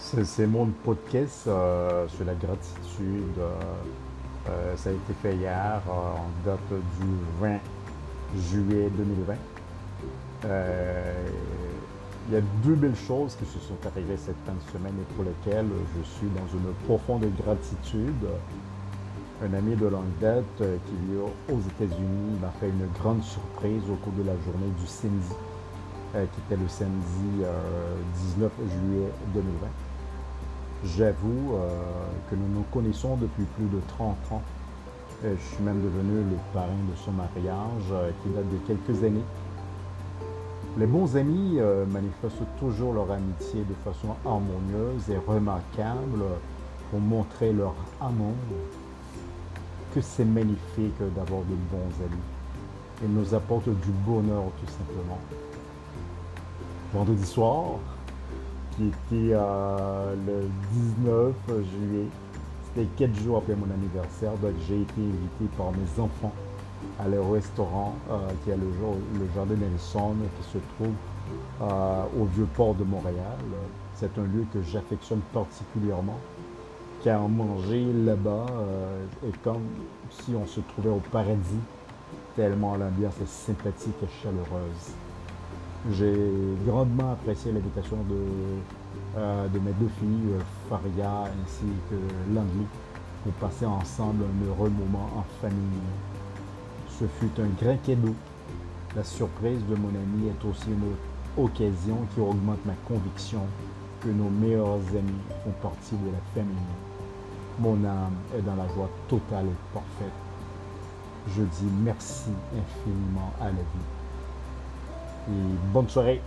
C'est mon podcast euh, sur la gratitude. Euh, euh, ça a été fait hier, en date du 20 juillet 2020. Il y a deux belles choses qui se sont arrivées cette fin de semaine et pour lesquelles je suis dans une profonde gratitude. Un ami de longue date qui vit aux États-Unis m'a fait une grande surprise au cours de la journée du samedi, qui était le samedi 19 juillet 2020. J'avoue euh, que nous nous connaissons depuis plus de 30 ans. je suis même devenu le parrain de son mariage euh, qui date de quelques années. Les bons amis euh, manifestent toujours leur amitié de façon harmonieuse et remarquable pour montrer leur amour. Que c'est magnifique d'avoir de bons amis. Ils nous apportent du bonheur tout simplement. Vendredi soir, qui était euh, le 19 juillet. C'était quatre jours après mon anniversaire, donc j'ai été invité par mes enfants à le restaurant euh, qui est le, le Jardin Nelson qui se trouve euh, au Vieux-Port de Montréal. C'est un lieu que j'affectionne particulièrement car manger là-bas est comme si on se trouvait au paradis, tellement l'ambiance est sympathique et chaleureuse. J'ai grandement apprécié l'invitation de, euh, de mes deux filles, euh, Faria ainsi que Langley, pour passer ensemble un heureux moment en famille. Ce fut un grand cadeau. La surprise de mon ami est aussi une occasion qui augmente ma conviction que nos meilleurs amis font partie de la famille. Mon âme est dans la joie totale et parfaite. Je dis merci infiniment à la vie. Et bonne soirée.